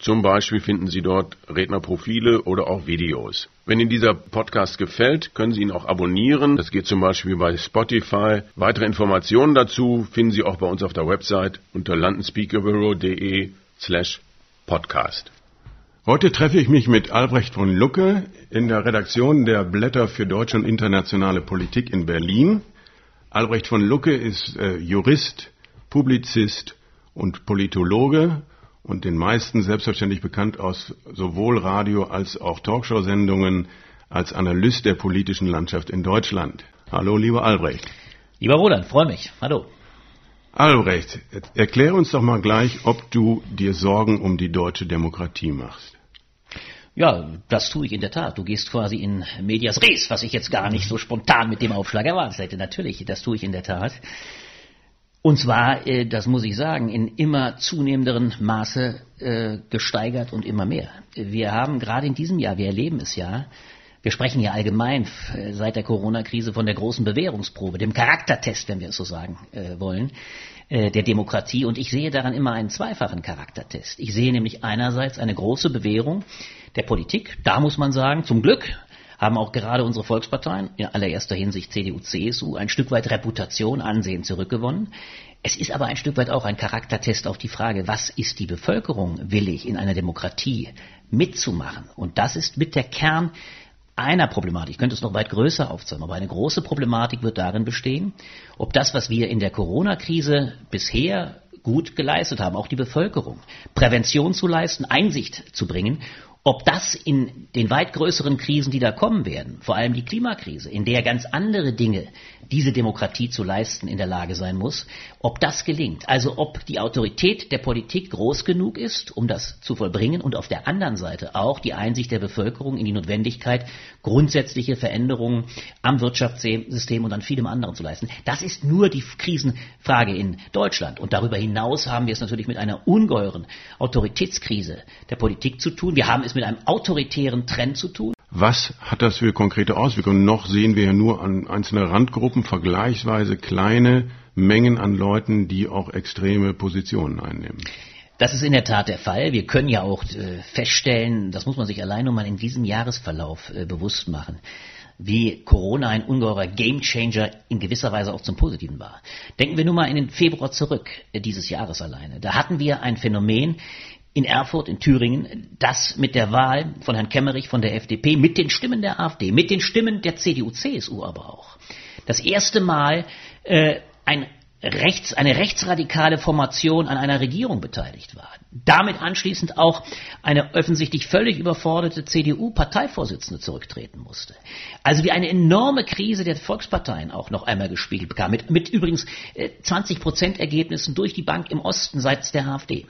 zum Beispiel finden Sie dort Rednerprofile oder auch Videos. Wenn Ihnen dieser Podcast gefällt, können Sie ihn auch abonnieren. Das geht zum Beispiel bei Spotify. Weitere Informationen dazu finden Sie auch bei uns auf der Website unter londonspeakerbureau.de slash podcast. Heute treffe ich mich mit Albrecht von Lucke in der Redaktion der Blätter für deutsche und internationale Politik in Berlin. Albrecht von Lucke ist äh, Jurist, Publizist und Politologe und den meisten selbstverständlich bekannt aus sowohl Radio als auch Talkshow-Sendungen als Analyst der politischen Landschaft in Deutschland. Hallo, lieber Albrecht. Lieber Roland, freue mich. Hallo. Albrecht, erklär uns doch mal gleich, ob du dir Sorgen um die deutsche Demokratie machst. Ja, das tue ich in der Tat. Du gehst quasi in medias res, was ich jetzt gar nicht so spontan mit dem Aufschlag erwartet hätte. Natürlich, das tue ich in der Tat. Und zwar, äh, das muss ich sagen, in immer zunehmenderen Maße äh, gesteigert und immer mehr. Wir haben gerade in diesem Jahr, wir erleben es ja, wir sprechen ja allgemein äh, seit der Corona-Krise von der großen Bewährungsprobe, dem Charaktertest, wenn wir es so sagen wollen, der Demokratie. Und ich sehe daran immer einen zweifachen Charaktertest. Ich sehe nämlich einerseits eine große Bewährung der Politik. Da muss man sagen, zum Glück haben auch gerade unsere Volksparteien, in allererster Hinsicht CDU, CSU, ein Stück weit Reputation, Ansehen zurückgewonnen. Es ist aber ein Stück weit auch ein Charaktertest auf die Frage, was ist die Bevölkerung willig in einer Demokratie mitzumachen? Und das ist mit der Kern einer Problematik. Ich könnte es noch weit größer aufzeigen, aber eine große Problematik wird darin bestehen, ob das, was wir in der Corona-Krise bisher gut geleistet haben, auch die Bevölkerung, Prävention zu leisten, Einsicht zu bringen ob das in den weit größeren Krisen, die da kommen werden, vor allem die Klimakrise, in der ganz andere Dinge diese Demokratie zu leisten in der Lage sein muss, ob das gelingt. Also ob die Autorität der Politik groß genug ist, um das zu vollbringen und auf der anderen Seite auch die Einsicht der Bevölkerung in die Notwendigkeit, grundsätzliche Veränderungen am Wirtschaftssystem und an vielem anderen zu leisten. Das ist nur die Krisenfrage in Deutschland. Und darüber hinaus haben wir es natürlich mit einer ungeheuren Autoritätskrise der Politik zu tun. Wir haben es mit einem autoritären Trend zu tun. Was hat das für konkrete Auswirkungen? Noch sehen wir ja nur an einzelnen Randgruppen vergleichsweise kleine Mengen an Leuten, die auch extreme Positionen einnehmen. Das ist in der Tat der Fall. Wir können ja auch äh, feststellen, das muss man sich allein nur mal in diesem Jahresverlauf äh, bewusst machen, wie Corona ein ungeheurer Gamechanger in gewisser Weise auch zum Positiven war. Denken wir nur mal in den Februar zurück, äh, dieses Jahres alleine. Da hatten wir ein Phänomen, in Erfurt, in Thüringen, das mit der Wahl von Herrn Kemmerich von der FDP, mit den Stimmen der AfD, mit den Stimmen der CDU, CSU aber auch, das erste Mal äh, ein rechts, eine rechtsradikale Formation an einer Regierung beteiligt war. Damit anschließend auch eine offensichtlich völlig überforderte CDU-Parteivorsitzende zurücktreten musste. Also wie eine enorme Krise der Volksparteien auch noch einmal gespiegelt bekam, mit, mit übrigens 20 äh, Prozent Ergebnissen durch die Bank im Osten seitens der AfD.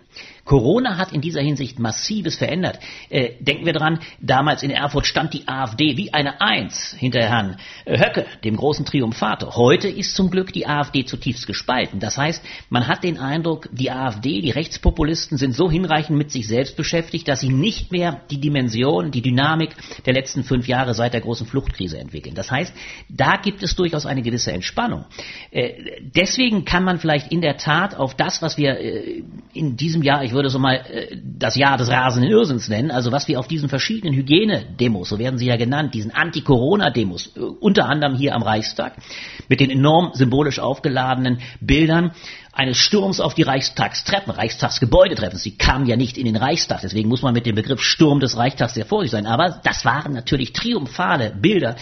Corona hat in dieser Hinsicht massives verändert. Äh, denken wir dran, damals in Erfurt stand die AfD wie eine Eins hinter Herrn äh, Höcke, dem großen Triumphator. Heute ist zum Glück die AfD zutiefst gespalten. Das heißt, man hat den Eindruck, die AfD, die Rechtspopulisten sind so hinreichend mit sich selbst beschäftigt, dass sie nicht mehr die Dimension, die Dynamik der letzten fünf Jahre seit der großen Fluchtkrise entwickeln. Das heißt, da gibt es durchaus eine gewisse Entspannung. Äh, deswegen kann man vielleicht in der Tat auf das, was wir äh, in diesem Jahr, ich würde so mal äh, das Jahr des rasenden Irrsinns nennen, also was wir auf diesen verschiedenen Hygienedemos, so werden sie ja genannt, diesen Anti-Corona-Demos, äh, unter anderem hier am Reichstag, mit den enorm symbolisch aufgeladenen Bildern eines Sturms auf die Reichstagstreppen, Reichstagsgebäudetreppen. Sie kamen ja nicht in den Reichstag, deswegen muss man mit dem Begriff Sturm des Reichstags sehr vorsichtig sein. Aber das waren natürlich triumphale Bilder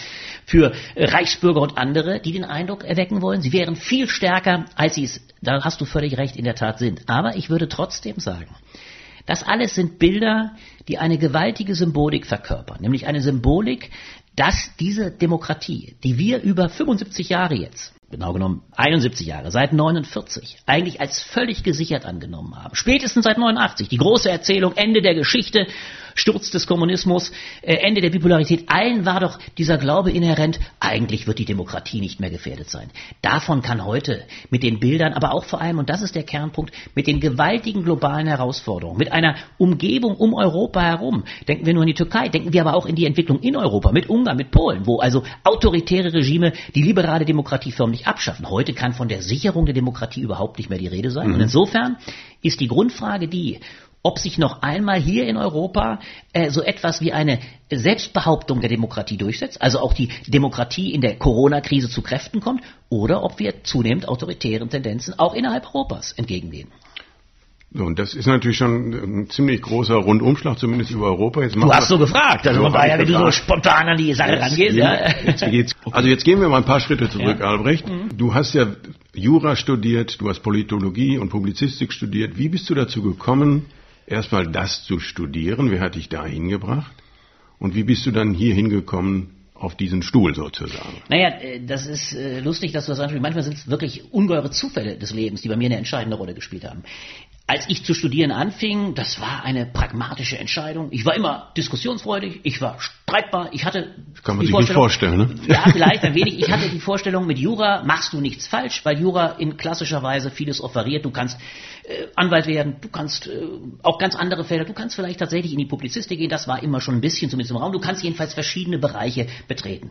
für Reichsbürger und andere, die den Eindruck erwecken wollen, sie wären viel stärker, als sie es, da hast du völlig recht, in der Tat sind. Aber ich würde trotzdem sagen, das alles sind Bilder, die eine gewaltige Symbolik verkörpern, nämlich eine Symbolik, dass diese Demokratie, die wir über 75 Jahre jetzt genau genommen 71 Jahre, seit 49, eigentlich als völlig gesichert angenommen haben. Spätestens seit 89, die große Erzählung, Ende der Geschichte, Sturz des Kommunismus, äh, Ende der Bipolarität, allen war doch dieser Glaube inhärent, eigentlich wird die Demokratie nicht mehr gefährdet sein. Davon kann heute mit den Bildern, aber auch vor allem, und das ist der Kernpunkt, mit den gewaltigen globalen Herausforderungen, mit einer Umgebung um Europa herum, denken wir nur an die Türkei, denken wir aber auch in die Entwicklung in Europa, mit Ungarn, mit Polen, wo also autoritäre Regime die liberale Demokratie förmlich abschaffen. Heute kann von der Sicherung der Demokratie überhaupt nicht mehr die Rede sein. Mhm. Und insofern ist die Grundfrage die, ob sich noch einmal hier in Europa äh, so etwas wie eine Selbstbehauptung der Demokratie durchsetzt, also auch die Demokratie in der Corona-Krise zu Kräften kommt, oder ob wir zunehmend autoritären Tendenzen auch innerhalb Europas entgegengehen. So, und das ist natürlich schon ein ziemlich großer Rundumschlag, zumindest über Europa. Jetzt du hast so gefragt, also man war ja, wie du so spontan an die Sache jetzt rangehst. Ja. Jetzt geht's. Also jetzt gehen wir mal ein paar Schritte zurück, ja. Albrecht. Mhm. Du hast ja Jura studiert, du hast Politologie und Publizistik studiert. Wie bist du dazu gekommen, erstmal das zu studieren? Wer hat dich da hingebracht? Und wie bist du dann hier hingekommen, auf diesen Stuhl sozusagen. Naja, äh, das ist äh, lustig, dass du das ansprichst. Manchmal sind es wirklich ungeheure Zufälle des Lebens, die bei mir eine entscheidende Rolle gespielt haben als ich zu studieren anfing, das war eine pragmatische Entscheidung. Ich war immer diskussionsfreudig, ich war streitbar, ich hatte das kann man sich nicht vorstellen, ne? Ja, vielleicht ein wenig. Ich hatte die Vorstellung, mit Jura machst du nichts falsch, weil Jura in klassischer Weise vieles offeriert. Du kannst äh, Anwalt werden, du kannst äh, auch ganz andere Felder, du kannst vielleicht tatsächlich in die Publizistik gehen, das war immer schon ein bisschen zumindest im Raum. Du kannst jedenfalls verschiedene Bereiche betreten.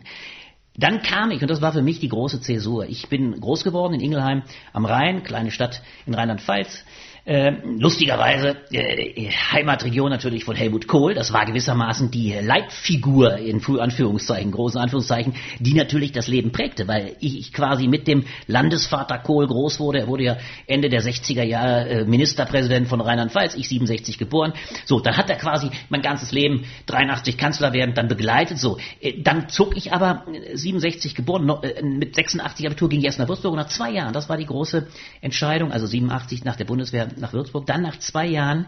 Dann kam ich, und das war für mich die große Zäsur. Ich bin groß geworden in Ingelheim am Rhein, kleine Stadt in Rheinland-Pfalz. Äh, lustigerweise äh, Heimatregion natürlich von Helmut Kohl. Das war gewissermaßen die Leitfigur in Anführungszeichen, großen Anführungszeichen, die natürlich das Leben prägte, weil ich quasi mit dem Landesvater Kohl groß wurde. Er wurde ja Ende der 60er Jahre äh, Ministerpräsident von Rheinland-Pfalz, ich 67 geboren. So, dann hat er quasi mein ganzes Leben 83 Kanzler werden, dann begleitet. So, äh, dann zog ich aber 67 geboren, no, äh, mit 86 Abitur ging ich erst nach Würzburg und nach zwei Jahren, das war die große Entscheidung, also 87 nach der Bundeswehr nach Würzburg. Dann nach zwei Jahren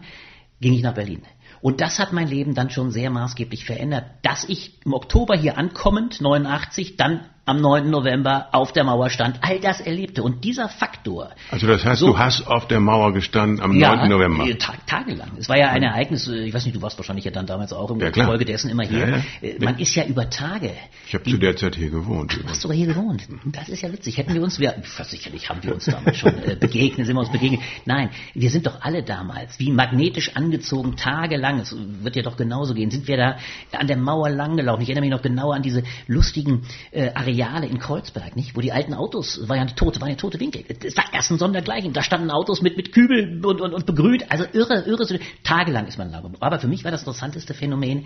ging ich nach Berlin. Und das hat mein Leben dann schon sehr maßgeblich verändert, dass ich im Oktober hier ankommend, 89, dann am 9. November auf der Mauer stand, all das erlebte. Und dieser Faktor. Also das heißt, so, du hast auf der Mauer gestanden am ja, 9. November? Ja, tagelang. Es war ja ein Ereignis, äh, ich weiß nicht, du warst wahrscheinlich ja dann damals auch im ja, Folge dessen immer hier. Ja, äh, Man ist ja über Tage. Ich habe zu der Zeit hier gewohnt. Du hast sogar hier gewohnt. Das ist ja witzig. Hätten wir uns, wir, sicherlich haben wir uns damals schon äh, begegnet, sind wir uns begegnet. Nein, wir sind doch alle damals, wie magnetisch angezogen, tagelang, es wird ja doch genauso gehen, sind wir da an der Mauer langgelaufen. Ich erinnere mich noch genau an diese lustigen äh, Areale in Kreuzberg, nicht? Wo die alten Autos, war ja eine tote, war ja tote Winkel. Es war erst ein Sondergleichen. Da standen Autos mit, mit Kübel und, und, und begrüht. Also irre, irre. Tagelang ist man da. Aber für mich war das interessanteste Phänomen,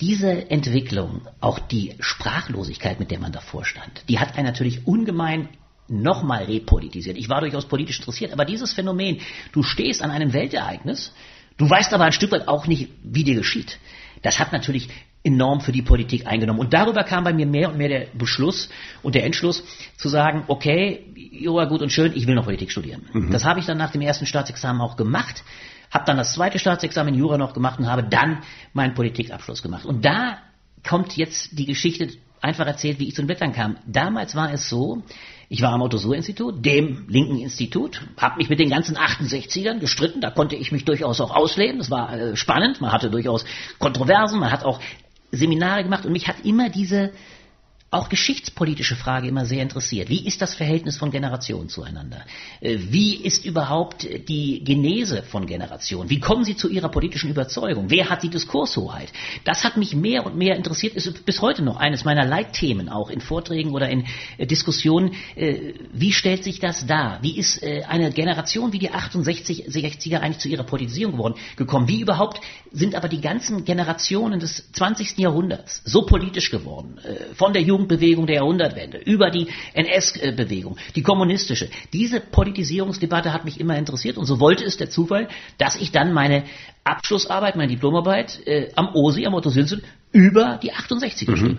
diese Entwicklung, auch die Sprachlosigkeit, mit der man davor stand, die hat einen natürlich ungemein nochmal repolitisiert. Ich war durchaus politisch interessiert, aber dieses Phänomen, du stehst an einem Weltereignis, du weißt aber ein Stück weit auch nicht, wie dir geschieht. Das hat natürlich enorm für die Politik eingenommen. Und darüber kam bei mir mehr und mehr der Beschluss und der Entschluss zu sagen, okay, Jura gut und schön, ich will noch Politik studieren. Mhm. Das habe ich dann nach dem ersten Staatsexamen auch gemacht, habe dann das zweite Staatsexamen in Jura noch gemacht und habe dann meinen Politikabschluss gemacht. Und da kommt jetzt die Geschichte einfach erzählt, wie ich zu den Blättern kam. Damals war es so, ich war am Otto-Suhr-Institut, dem linken Institut, habe mich mit den ganzen 68ern gestritten, da konnte ich mich durchaus auch ausleben, das war äh, spannend, man hatte durchaus Kontroversen, man hat auch Seminare gemacht und mich hat immer diese auch geschichtspolitische Frage immer sehr interessiert. Wie ist das Verhältnis von Generationen zueinander? Äh, wie ist überhaupt die Genese von Generationen? Wie kommen sie zu ihrer politischen Überzeugung? Wer hat die Diskurshoheit? Das hat mich mehr und mehr interessiert, ist bis heute noch eines meiner Leitthemen, auch in Vorträgen oder in äh, Diskussionen. Äh, wie stellt sich das dar? Wie ist eine Generation wie die 68, 60er eigentlich zu ihrer Politisierung geworden, gekommen? Wie überhaupt sind aber die ganzen Generationen des 20. Jahrhunderts so politisch geworden? Von der Jugend Jugendbewegung der Jahrhundertwende, über die NS-Bewegung, die kommunistische. Diese Politisierungsdebatte hat mich immer interessiert und so wollte es der Zufall, dass ich dann meine Abschlussarbeit, meine Diplomarbeit äh, am OSI, am Otto über die 68 mhm. geschrieben.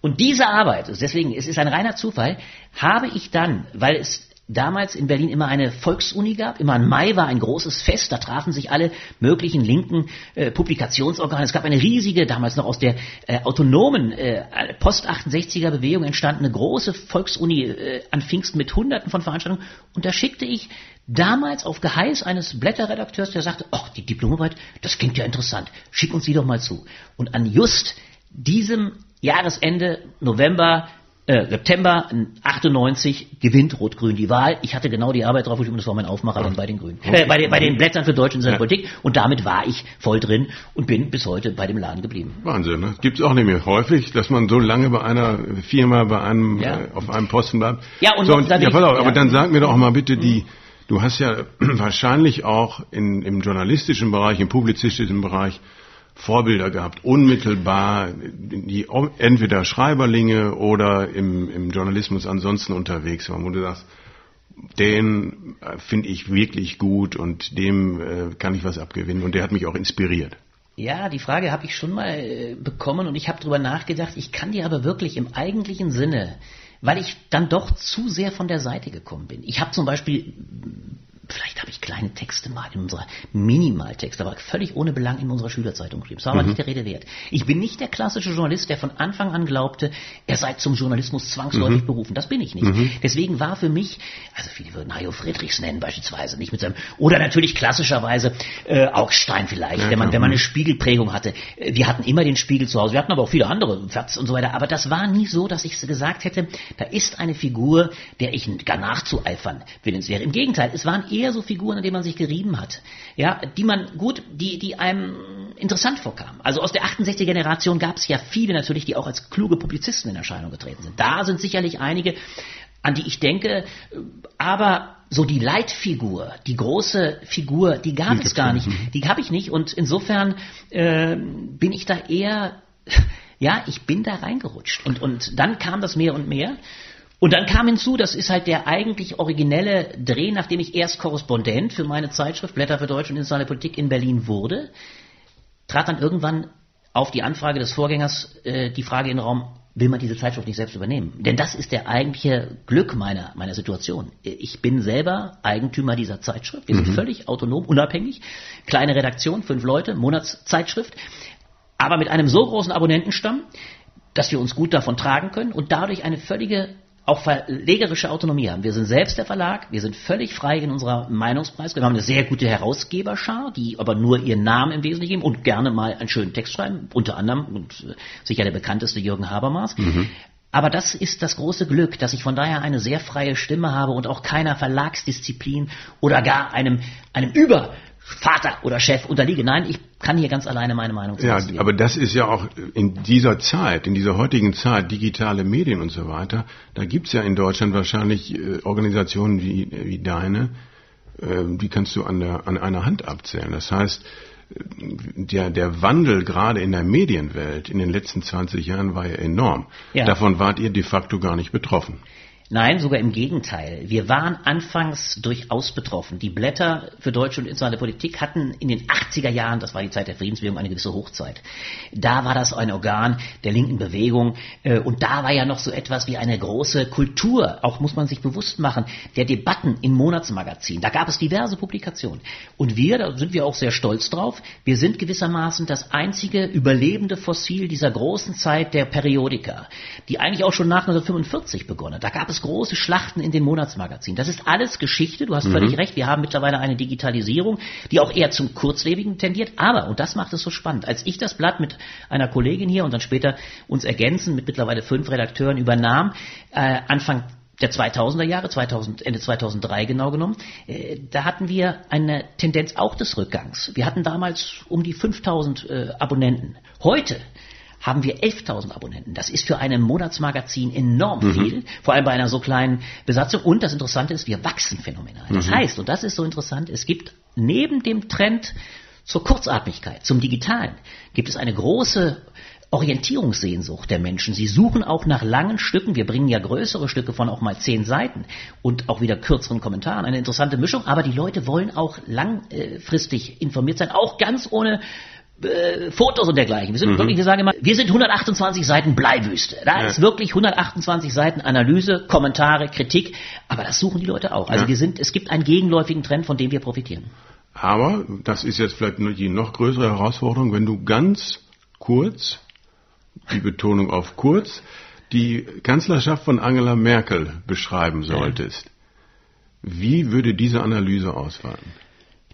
Und diese Arbeit, deswegen, es ist ein reiner Zufall, habe ich dann, weil es damals in Berlin immer eine Volksuni gab. Immer im Mai war ein großes Fest, da trafen sich alle möglichen linken äh, Publikationsorgane. Es gab eine riesige, damals noch aus der äh, autonomen äh, Post-68er Bewegung entstandene große Volksuni äh, an Pfingsten mit hunderten von Veranstaltungen. Und da schickte ich damals auf Geheiß eines Blätterredakteurs, der sagte, ach, die Diplomarbeit, das klingt ja interessant, schick uns die doch mal zu. Und an just diesem Jahresende, November äh, September 98 gewinnt Rot-Grün die Wahl. Ich hatte genau die Arbeit drauf und das war mein Aufmacher dann bei den Grünen. Äh, bei, den, bei den Blättern für Deutsche und ja. Politik. Und damit war ich voll drin und bin bis heute bei dem Laden geblieben. Wahnsinn, ne? Gibt es auch nicht mehr häufig, dass man so lange bei einer Firma, bei einem, ja. äh, auf einem Posten bleibt. Ja, und, so, und ja, pass auf, ja. aber dann sag mir doch mal bitte die, Du hast ja wahrscheinlich auch in, im journalistischen Bereich, im publizistischen Bereich Vorbilder gehabt, unmittelbar, die entweder Schreiberlinge oder im, im Journalismus ansonsten unterwegs waren, wo du sagst, den äh, finde ich wirklich gut und dem äh, kann ich was abgewinnen und der hat mich auch inspiriert. Ja, die Frage habe ich schon mal äh, bekommen und ich habe darüber nachgedacht. Ich kann dir aber wirklich im eigentlichen Sinne, weil ich dann doch zu sehr von der Seite gekommen bin. Ich habe zum Beispiel vielleicht habe ich kleine Texte mal in unserer Minimaltexte, aber völlig ohne Belang in unserer Schülerzeitung geschrieben. Das war aber mhm. nicht der Rede wert. Ich bin nicht der klassische Journalist, der von Anfang an glaubte, er sei zum Journalismus zwangsläufig mhm. berufen. Das bin ich nicht. Mhm. Deswegen war für mich, also viele würden Hajo Friedrichs nennen beispielsweise, nicht mit seinem, oder natürlich klassischerweise äh, Augstein vielleicht, ja, wenn man wenn man eine Spiegelprägung hatte. Äh, wir hatten immer den Spiegel zu Hause. Wir hatten aber auch viele andere Fats und so weiter. Aber das war nie so, dass ich gesagt hätte, da ist eine Figur, der ich gar nachzueifern willenswert. Im Gegenteil, es waren eher so Figuren, an denen man sich gerieben hat. Ja, die man gut, die, die einem interessant vorkamen. Also aus der 68er Generation gab es ja viele natürlich, die auch als kluge Publizisten in Erscheinung getreten sind. Da sind sicherlich einige, an die ich denke, aber so die Leitfigur, die große Figur, die gab die es gar nicht. Die habe ich nicht und insofern äh, bin ich da eher, ja, ich bin da reingerutscht. Und, und dann kam das mehr und mehr. Und dann kam hinzu, das ist halt der eigentlich originelle Dreh, nachdem ich erst Korrespondent für meine Zeitschrift Blätter für Deutsche und internationale Politik in Berlin wurde, trat dann irgendwann auf die Anfrage des Vorgängers äh, die Frage in den Raum, will man diese Zeitschrift nicht selbst übernehmen? Denn das ist der eigentliche Glück meiner, meiner Situation. Ich bin selber Eigentümer dieser Zeitschrift. Wir sind mhm. völlig autonom, unabhängig. Kleine Redaktion, fünf Leute, Monatszeitschrift. Aber mit einem so großen Abonnentenstamm, dass wir uns gut davon tragen können und dadurch eine völlige auch verlegerische Autonomie haben. Wir sind selbst der Verlag, wir sind völlig frei in unserer Meinungspreis. Wir haben eine sehr gute Herausgeberschar, die aber nur ihren Namen im Wesentlichen geben und gerne mal einen schönen Text schreiben, unter anderem und äh, sicher der bekannteste Jürgen Habermas. Mhm. Aber das ist das große Glück, dass ich von daher eine sehr freie Stimme habe und auch keiner Verlagsdisziplin oder gar einem, einem Über Vater oder Chef unterliege. Nein, ich kann hier ganz alleine meine Meinung sagen. Ja, aber das ist ja auch in dieser Zeit, in dieser heutigen Zeit, digitale Medien und so weiter, da gibt's ja in Deutschland wahrscheinlich äh, Organisationen wie, wie deine, äh, die kannst du an, der, an einer Hand abzählen. Das heißt, der, der Wandel gerade in der Medienwelt in den letzten 20 Jahren war ja enorm. Ja. Davon wart ihr de facto gar nicht betroffen. Nein, sogar im Gegenteil. Wir waren anfangs durchaus betroffen. Die Blätter für deutsche und internationale Politik hatten in den 80er Jahren, das war die Zeit der Friedensbewegung, eine gewisse Hochzeit. Da war das ein Organ der linken Bewegung äh, und da war ja noch so etwas wie eine große Kultur, auch muss man sich bewusst machen, der Debatten in Monatsmagazinen. Da gab es diverse Publikationen. Und wir, da sind wir auch sehr stolz drauf, wir sind gewissermaßen das einzige überlebende Fossil dieser großen Zeit der Periodika, die eigentlich auch schon nach 1945 begonnen. Da gab es große Schlachten in den Monatsmagazinen. Das ist alles Geschichte, du hast mhm. völlig recht, wir haben mittlerweile eine Digitalisierung, die auch eher zum Kurzlebigen tendiert, aber, und das macht es so spannend, als ich das Blatt mit einer Kollegin hier und dann später uns ergänzen mit mittlerweile fünf Redakteuren übernahm, äh, Anfang der 2000er Jahre, 2000, Ende 2003 genau genommen, äh, da hatten wir eine Tendenz auch des Rückgangs. Wir hatten damals um die 5000 äh, Abonnenten. Heute haben wir 11.000 Abonnenten. Das ist für ein Monatsmagazin enorm mhm. viel, vor allem bei einer so kleinen Besatzung. Und das Interessante ist, wir wachsen phänomenal. Das mhm. heißt, und das ist so interessant, es gibt neben dem Trend zur Kurzatmigkeit, zum Digitalen, gibt es eine große Orientierungssehnsucht der Menschen. Sie suchen auch nach langen Stücken. Wir bringen ja größere Stücke von auch mal zehn Seiten und auch wieder kürzeren Kommentaren. Eine interessante Mischung. Aber die Leute wollen auch langfristig informiert sein, auch ganz ohne äh, Fotos und dergleichen. Wir sind mhm. wirklich, wir sagen immer, wir sind 128 Seiten Bleiwüste. Da ja. ist wirklich 128 Seiten Analyse, Kommentare, Kritik, aber das suchen die Leute auch. Also ja. wir sind, es gibt einen gegenläufigen Trend, von dem wir profitieren. Aber das ist jetzt vielleicht die noch größere Herausforderung, wenn du ganz kurz, die Betonung auf kurz, die Kanzlerschaft von Angela Merkel beschreiben solltest. Ja. Wie würde diese Analyse ausfallen?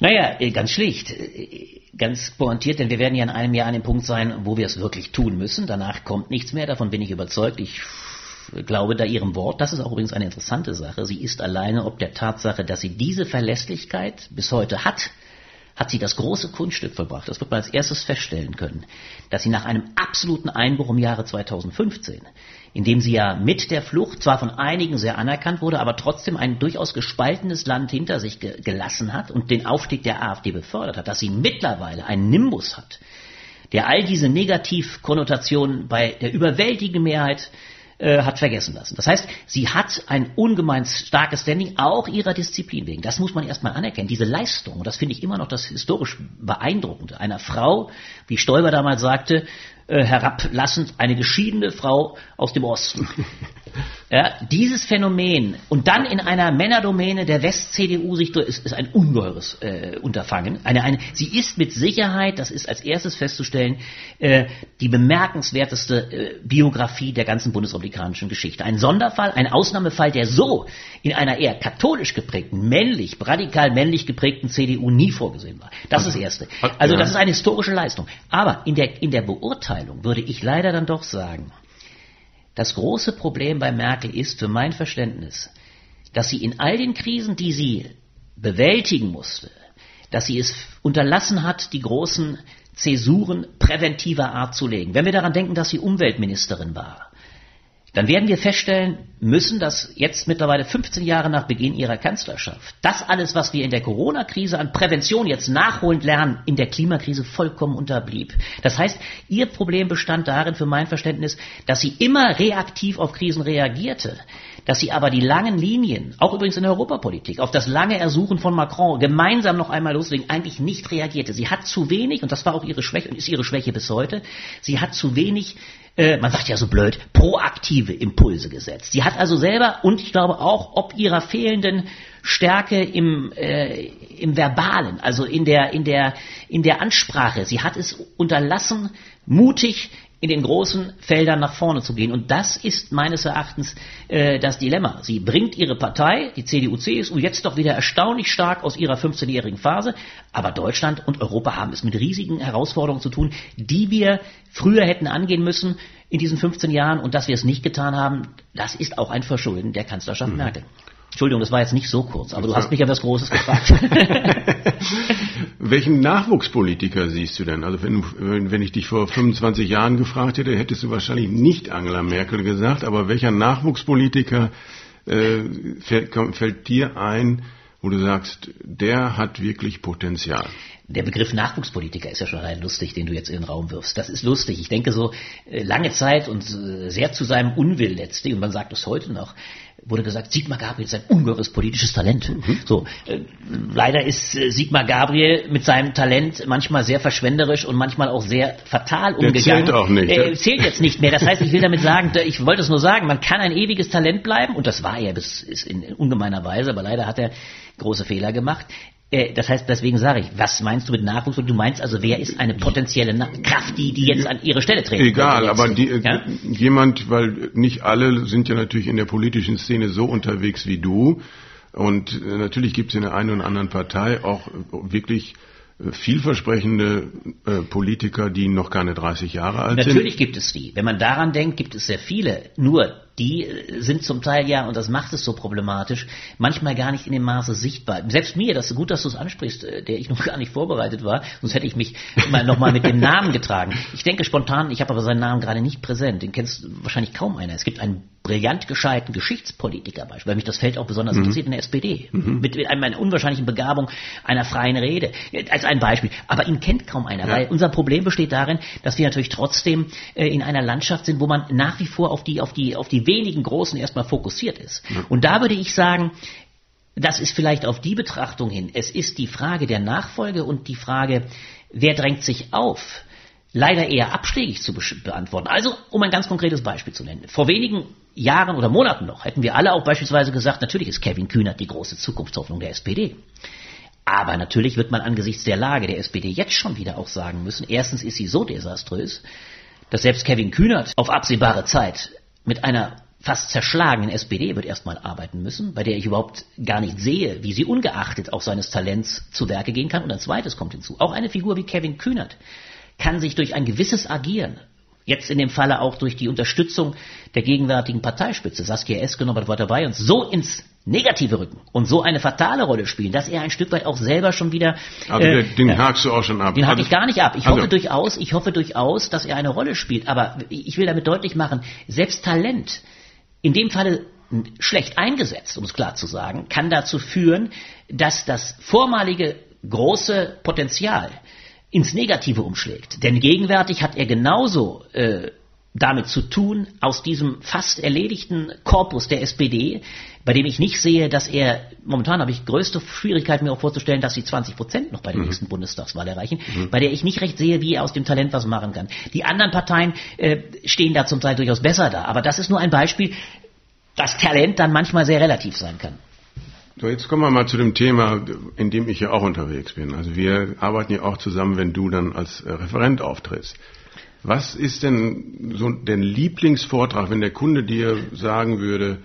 Naja, äh, ganz schlicht, äh, ganz pointiert, denn wir werden ja in einem Jahr an dem Punkt sein, wo wir es wirklich tun müssen. Danach kommt nichts mehr, davon bin ich überzeugt. Ich glaube da ihrem Wort. Das ist auch übrigens eine interessante Sache. Sie ist alleine ob der Tatsache, dass sie diese Verlässlichkeit bis heute hat, hat sie das große Kunststück vollbracht. Das wird man als erstes feststellen können, dass sie nach einem absoluten Einbruch im Jahre 2015 in dem sie ja mit der Flucht zwar von einigen sehr anerkannt wurde, aber trotzdem ein durchaus gespaltenes Land hinter sich ge gelassen hat und den Aufstieg der AfD befördert hat, dass sie mittlerweile einen Nimbus hat, der all diese Negativkonnotationen bei der überwältigenden Mehrheit äh, hat vergessen lassen. Das heißt, sie hat ein ungemein starkes Standing, auch ihrer Disziplin wegen. Das muss man erstmal anerkennen. Diese Leistung, und das finde ich immer noch das historisch Beeindruckende, einer Frau, wie Stoiber damals sagte, herablassend eine geschiedene Frau aus dem Osten. Ja, dieses Phänomen und dann in einer Männerdomäne der West-CDU sich durch, ist, ist ein ungeheures äh, Unterfangen. Eine, eine, sie ist mit Sicherheit, das ist als erstes festzustellen, äh, die bemerkenswerteste äh, Biografie der ganzen bundesrepublikanischen Geschichte. Ein Sonderfall, ein Ausnahmefall, der so in einer eher katholisch geprägten, männlich, radikal männlich geprägten CDU nie vorgesehen war. Das ist das Erste. Also das ist eine historische Leistung. Aber in der, in der Beurteilung würde ich leider dann doch sagen, das große Problem bei Merkel ist für mein Verständnis, dass sie in all den Krisen, die sie bewältigen musste, dass sie es unterlassen hat, die großen Zäsuren präventiver Art zu legen. Wenn wir daran denken, dass sie Umweltministerin war, dann werden wir feststellen müssen, dass jetzt mittlerweile 15 Jahre nach Beginn ihrer Kanzlerschaft das alles, was wir in der Corona-Krise an Prävention jetzt nachholend lernen, in der Klimakrise vollkommen unterblieb. Das heißt, ihr Problem bestand darin, für mein Verständnis, dass sie immer reaktiv auf Krisen reagierte, dass sie aber die langen Linien, auch übrigens in der Europapolitik, auf das lange Ersuchen von Macron gemeinsam noch einmal loslegen, eigentlich nicht reagierte. Sie hat zu wenig, und das war auch ihre Schwäche und ist ihre Schwäche bis heute, sie hat zu wenig äh, man sagt ja so blöd, proaktive Impulse gesetzt. Sie hat also selber und ich glaube auch ob ihrer fehlenden Stärke im, äh, im Verbalen, also in der, in, der, in der Ansprache, sie hat es unterlassen, mutig in den großen Feldern nach vorne zu gehen. Und das ist meines Erachtens äh, das Dilemma. Sie bringt ihre Partei, die CDU-CSU, jetzt doch wieder erstaunlich stark aus ihrer 15-jährigen Phase. Aber Deutschland und Europa haben es mit riesigen Herausforderungen zu tun, die wir früher hätten angehen müssen in diesen 15 Jahren. Und dass wir es nicht getan haben, das ist auch ein Verschulden der Kanzlerschaft mhm. Merkel. Entschuldigung, das war jetzt nicht so kurz, aber du hast mich ja was Großes gefragt. Welchen Nachwuchspolitiker siehst du denn? Also wenn, wenn ich dich vor 25 Jahren gefragt hätte, hättest du wahrscheinlich nicht Angela Merkel gesagt, aber welcher Nachwuchspolitiker äh, fällt, fällt dir ein, wo du sagst, der hat wirklich Potenzial? Der Begriff Nachwuchspolitiker ist ja schon rein lustig, den du jetzt in den Raum wirfst. Das ist lustig. Ich denke so äh, lange Zeit und äh, sehr zu seinem Unwill letztlich, und man sagt es heute noch, wurde gesagt, Sigmar Gabriel ist ein ungeheures politisches Talent. Mhm. So, äh, leider ist äh, Sigmar Gabriel mit seinem Talent manchmal sehr verschwenderisch und manchmal auch sehr fatal umgegangen. Der zählt auch nicht. Er zählt jetzt nicht mehr. Das heißt, ich will damit sagen, ich wollte es nur sagen, man kann ein ewiges Talent bleiben und das war er bis in ungemeiner Weise, aber leider hat er große Fehler gemacht. Äh, das heißt, deswegen sage ich, was meinst du mit Nachwuchs? Und du meinst also, wer ist eine potenzielle Na Kraft, die, die jetzt an ihre Stelle treten Egal, aber die, ja? jemand, weil nicht alle sind ja natürlich in der politischen Szene so unterwegs wie du. Und äh, natürlich gibt es in der einen oder anderen Partei auch wirklich äh, vielversprechende äh, Politiker, die noch keine 30 Jahre alt natürlich sind. Natürlich gibt es die. Wenn man daran denkt, gibt es sehr viele. Nur die sind zum Teil ja, und das macht es so problematisch, manchmal gar nicht in dem Maße sichtbar. Selbst mir, das ist gut, dass du es ansprichst, äh, der ich noch gar nicht vorbereitet war, sonst hätte ich mich mal nochmal mit dem Namen getragen. Ich denke spontan, ich habe aber seinen Namen gerade nicht präsent, den kennst wahrscheinlich kaum einer. Es gibt einen brillant gescheiten Geschichtspolitiker beispielsweise, weil mich das Feld auch besonders mhm. interessiert in der SPD, mhm. mit, mit einer unwahrscheinlichen Begabung einer freien Rede, als ein Beispiel. Aber ihn kennt kaum einer, ja. weil unser Problem besteht darin, dass wir natürlich trotzdem äh, in einer Landschaft sind, wo man nach wie vor auf die, auf die, auf die wenigen Großen erstmal fokussiert ist. Und da würde ich sagen, das ist vielleicht auf die Betrachtung hin. Es ist die Frage der Nachfolge und die Frage wer drängt sich auf, leider eher abschlägig zu beantworten. Also, um ein ganz konkretes Beispiel zu nennen. Vor wenigen Jahren oder Monaten noch hätten wir alle auch beispielsweise gesagt, natürlich ist Kevin Kühnert die große Zukunftshoffnung der SPD. Aber natürlich wird man angesichts der Lage der SPD jetzt schon wieder auch sagen müssen, erstens ist sie so desaströs, dass selbst Kevin Kühnert auf absehbare Zeit mit einer fast zerschlagenen SPD wird erstmal arbeiten müssen, bei der ich überhaupt gar nicht sehe, wie sie ungeachtet auch seines Talents zu Werke gehen kann. Und ein zweites kommt hinzu. Auch eine Figur wie Kevin Kühnert kann sich durch ein gewisses Agieren, jetzt in dem Falle auch durch die Unterstützung der gegenwärtigen Parteispitze, Saskia Esken war dabei, uns so ins negative rücken und so eine fatale Rolle spielen, dass er ein Stück weit auch selber schon wieder. Also äh, den hakst du auch schon ab. Den hake ich gar nicht ab. Ich also. hoffe durchaus, ich hoffe durchaus, dass er eine Rolle spielt. Aber ich will damit deutlich machen, selbst Talent, in dem Falle schlecht eingesetzt, um es klar zu sagen, kann dazu führen, dass das vormalige große Potenzial ins Negative umschlägt. Denn gegenwärtig hat er genauso äh, damit zu tun, aus diesem fast erledigten Korpus der SPD, bei dem ich nicht sehe, dass er, momentan habe ich größte Schwierigkeiten mir auch vorzustellen, dass sie 20 Prozent noch bei der mhm. nächsten Bundestagswahl erreichen, mhm. bei der ich nicht recht sehe, wie er aus dem Talent was machen kann. Die anderen Parteien äh, stehen da zum Teil durchaus besser da, aber das ist nur ein Beispiel, dass Talent dann manchmal sehr relativ sein kann. So, jetzt kommen wir mal zu dem Thema, in dem ich ja auch unterwegs bin. Also wir arbeiten ja auch zusammen, wenn du dann als äh, Referent auftrittst. Was ist denn so der Lieblingsvortrag, wenn der Kunde dir sagen würde,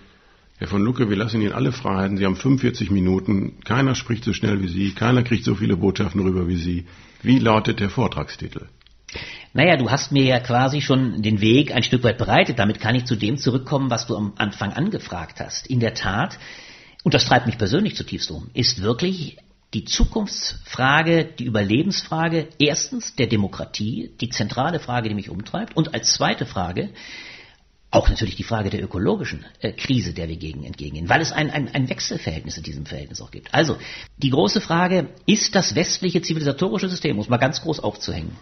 Herr von Lucke, wir lassen Ihnen alle Freiheiten, Sie haben 45 Minuten, keiner spricht so schnell wie Sie, keiner kriegt so viele Botschaften rüber wie Sie. Wie lautet der Vortragstitel? Naja, du hast mir ja quasi schon den Weg ein Stück weit bereitet. Damit kann ich zu dem zurückkommen, was du am Anfang angefragt hast. In der Tat und das treibt mich persönlich zutiefst um, ist wirklich die Zukunftsfrage, die Überlebensfrage erstens der Demokratie, die zentrale Frage, die mich umtreibt, und als zweite Frage auch natürlich die Frage der ökologischen äh, Krise, der wir gegen entgegengehen, weil es ein, ein, ein Wechselverhältnis in diesem Verhältnis auch gibt. Also, die große Frage, ist das westliche zivilisatorische System, muss mal ganz groß aufzuhängen,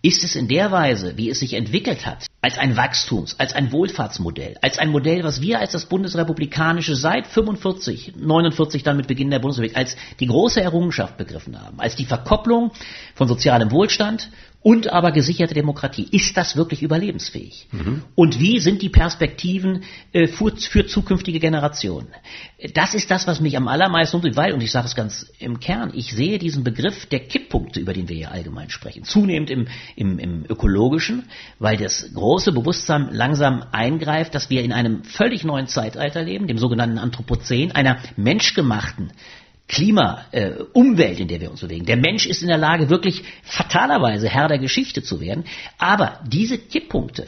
ist es in der Weise, wie es sich entwickelt hat, als ein Wachstums-, als ein Wohlfahrtsmodell, als ein Modell, was wir als das Bundesrepublikanische seit 45, 49 dann mit Beginn der Bundesrepublik als die große Errungenschaft begriffen haben, als die Verkopplung von sozialem Wohlstand und aber gesicherte Demokratie. Ist das wirklich überlebensfähig? Mhm. Und wie sind die Perspektiven äh, für, für, zukünftige Generationen? Das ist das, was mich am allermeisten umtreibt, weil, und ich sage es ganz im Kern, ich sehe diesen Begriff der Kipppunkte, über den wir hier allgemein sprechen, zunehmend im, im, im ökologischen, weil das große Bewusstsein langsam eingreift, dass wir in einem völlig neuen Zeitalter leben, dem sogenannten Anthropozän, einer menschgemachten Klima, äh, Umwelt, in der wir uns bewegen. Der Mensch ist in der Lage, wirklich fatalerweise Herr der Geschichte zu werden. Aber diese Kipppunkte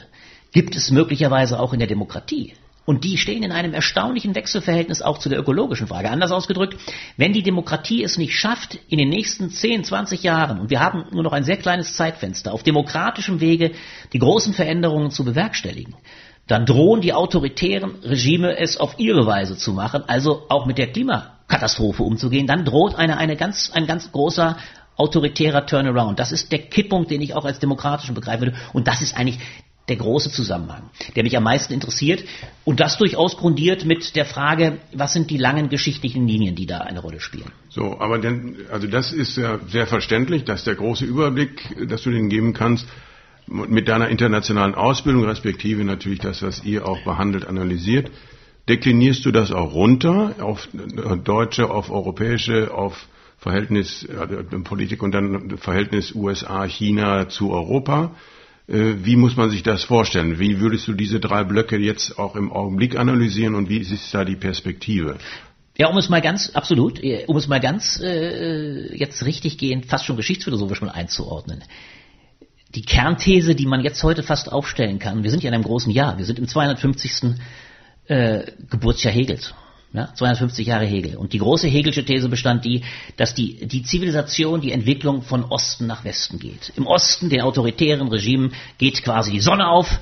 gibt es möglicherweise auch in der Demokratie. Und die stehen in einem erstaunlichen Wechselverhältnis auch zu der ökologischen Frage. Anders ausgedrückt, wenn die Demokratie es nicht schafft, in den nächsten 10, 20 Jahren, und wir haben nur noch ein sehr kleines Zeitfenster, auf demokratischem Wege die großen Veränderungen zu bewerkstelligen, dann drohen die autoritären Regime es auf ihre Weise zu machen, also auch mit der Klima Katastrophe umzugehen, dann droht eine, eine ganz, ein ganz großer autoritärer Turnaround. Das ist der Kipppunkt, den ich auch als demokratischen begreifen würde. Und das ist eigentlich der große Zusammenhang, der mich am meisten interessiert. Und das durchaus grundiert mit der Frage, was sind die langen geschichtlichen Linien, die da eine Rolle spielen. So, aber denn, also das ist ja sehr verständlich, dass der große Überblick, dass du den geben kannst, mit deiner internationalen Ausbildung, respektive natürlich das, was ihr auch behandelt, analysiert, Deklinierst du das auch runter auf deutsche, auf europäische, auf Verhältnis äh, Politik und dann Verhältnis USA, China zu Europa? Äh, wie muss man sich das vorstellen? Wie würdest du diese drei Blöcke jetzt auch im Augenblick analysieren und wie ist da die Perspektive? Ja, um es mal ganz, absolut, äh, um es mal ganz äh, jetzt richtig gehend, fast schon geschichtsphilosophisch mal einzuordnen. Die Kernthese, die man jetzt heute fast aufstellen kann, wir sind ja in einem großen Jahr, wir sind im 250 äh, Geburtsjahr Hegels. Ja, 250 Jahre Hegel. Und die große Hegelsche These bestand die, dass die, die Zivilisation, die Entwicklung von Osten nach Westen geht. Im Osten, den autoritären Regimen, geht quasi die Sonne auf,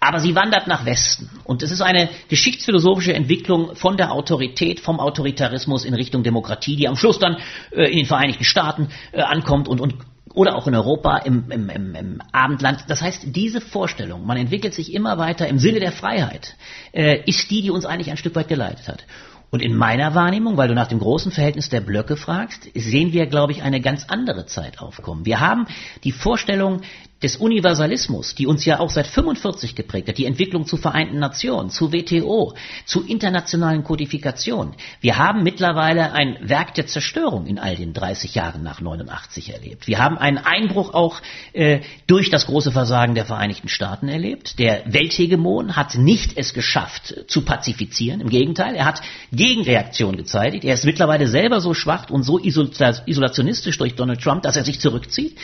aber sie wandert nach Westen. Und es ist eine geschichtsphilosophische Entwicklung von der Autorität, vom Autoritarismus in Richtung Demokratie, die am Schluss dann äh, in den Vereinigten Staaten äh, ankommt und, und oder auch in Europa im, im, im, im Abendland. Das heißt, diese Vorstellung, man entwickelt sich immer weiter im Sinne der Freiheit, äh, ist die, die uns eigentlich ein Stück weit geleitet hat. Und in meiner Wahrnehmung, weil du nach dem großen Verhältnis der Blöcke fragst, sehen wir, glaube ich, eine ganz andere Zeit aufkommen. Wir haben die Vorstellung des Universalismus, die uns ja auch seit 45 geprägt hat, die Entwicklung zu Vereinten Nationen, zu WTO, zu internationalen Kodifikationen. Wir haben mittlerweile ein Werk der Zerstörung in all den 30 Jahren nach 89 erlebt. Wir haben einen Einbruch auch äh, durch das große Versagen der Vereinigten Staaten erlebt. Der Welthegemon hat nicht es geschafft zu pazifizieren. Im Gegenteil, er hat Gegenreaktion gezeitigt. Er ist mittlerweile selber so schwach und so isolationistisch durch Donald Trump, dass er sich zurückzieht.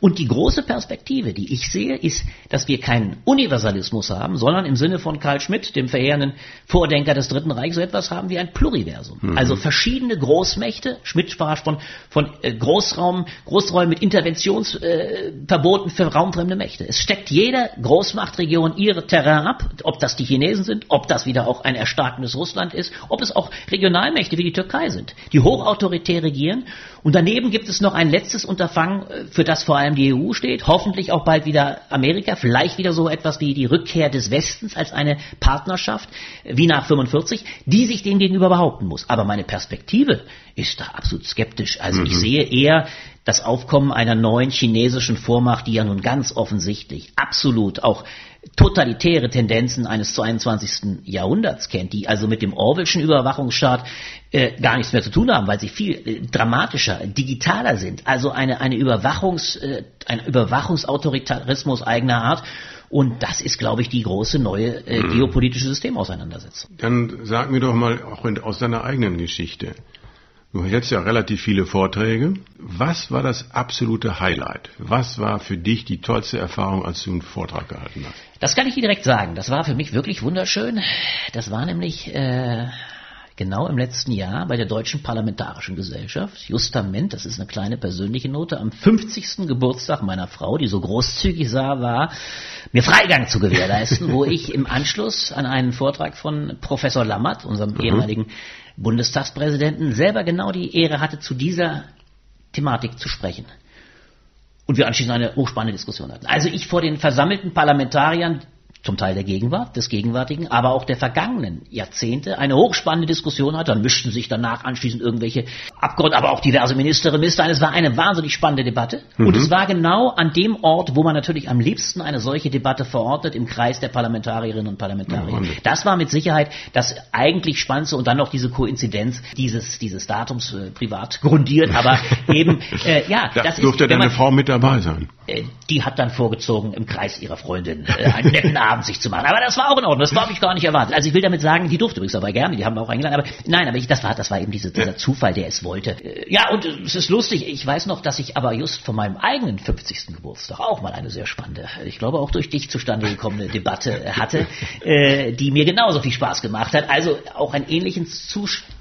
Und die große Perspektive, die ich sehe, ist, dass wir keinen Universalismus haben, sondern im Sinne von Karl Schmidt, dem verheerenden Vordenker des Dritten Reichs, so etwas haben wie ein Pluriversum. Mhm. Also verschiedene Großmächte. Schmidt sprach von, von äh, Großraum, Großräumen mit Interventionsverboten äh, für raumfremde Mächte. Es steckt jede Großmachtregion ihre Terrain ab, ob das die Chinesen sind, ob das wieder auch ein erstarkendes Russland ist, ob es auch Regionalmächte wie die Türkei sind, die hochautoritär regieren. Und daneben gibt es noch ein letztes Unterfangen, äh, für das vor allem allem die EU steht, hoffentlich auch bald wieder Amerika, vielleicht wieder so etwas wie die Rückkehr des Westens als eine Partnerschaft, wie nach 45, die sich dem gegenüber behaupten muss. Aber meine Perspektive ist da absolut skeptisch. Also mhm. ich sehe eher das Aufkommen einer neuen chinesischen Vormacht, die ja nun ganz offensichtlich absolut auch totalitäre Tendenzen eines 22. Jahrhunderts kennt, die also mit dem Orwellschen Überwachungsstaat äh, gar nichts mehr zu tun haben, weil sie viel äh, dramatischer, digitaler sind. Also eine, eine Überwachungs, äh, ein Überwachungsautoritarismus eigener Art. Und das ist, glaube ich, die große neue äh, mhm. geopolitische Systemauseinandersetzung. Dann sag mir doch mal auch in, aus deiner eigenen Geschichte. Du hältst ja relativ viele Vorträge. Was war das absolute Highlight? Was war für dich die tollste Erfahrung, als du einen Vortrag gehalten hast? Das kann ich dir direkt sagen. Das war für mich wirklich wunderschön. Das war nämlich äh, genau im letzten Jahr bei der Deutschen Parlamentarischen Gesellschaft, Justament, das ist eine kleine persönliche Note, am 50. Geburtstag meiner Frau, die so großzügig sah, war, mir Freigang zu gewährleisten, wo ich im Anschluss an einen Vortrag von Professor Lammert, unserem mhm. ehemaligen Bundestagspräsidenten, selber genau die Ehre hatte, zu dieser Thematik zu sprechen. Und wir anschließend eine hochspannende Diskussion hatten. Also ich vor den versammelten Parlamentariern zum Teil der Gegenwart, des Gegenwärtigen, aber auch der vergangenen Jahrzehnte eine hochspannende Diskussion hat. Dann mischten sich danach anschließend irgendwelche Abgeordnete, aber auch diverse Ministerinnen, Minister ein. Es war eine wahnsinnig spannende Debatte. Mhm. Und es war genau an dem Ort, wo man natürlich am liebsten eine solche Debatte verordnet, im Kreis der Parlamentarierinnen und Parlamentarier. Mhm. Das war mit Sicherheit das eigentlich Spannendste und dann noch diese Koinzidenz dieses, dieses Datums äh, privat grundiert, aber eben, äh, ja. Da das durfte ist, deine man, Frau mit dabei sein? Äh, die hat dann vorgezogen, im Kreis ihrer Freundin äh, einen netten Abend Abend sich zu machen. Aber das war auch in Ordnung. Das habe ich gar nicht erwartet. Also ich will damit sagen, die durfte übrigens dabei gerne, die haben auch eingeladen. Aber nein, aber ich, das war, das war eben diese, dieser Zufall, der es wollte. Äh, ja, und es ist lustig. Ich weiß noch, dass ich aber just von meinem eigenen 50. Geburtstag auch mal eine sehr spannende, ich glaube auch durch dich zustande gekommene Debatte hatte, äh, die mir genauso viel Spaß gemacht hat. Also auch einen ähnlichen Zustand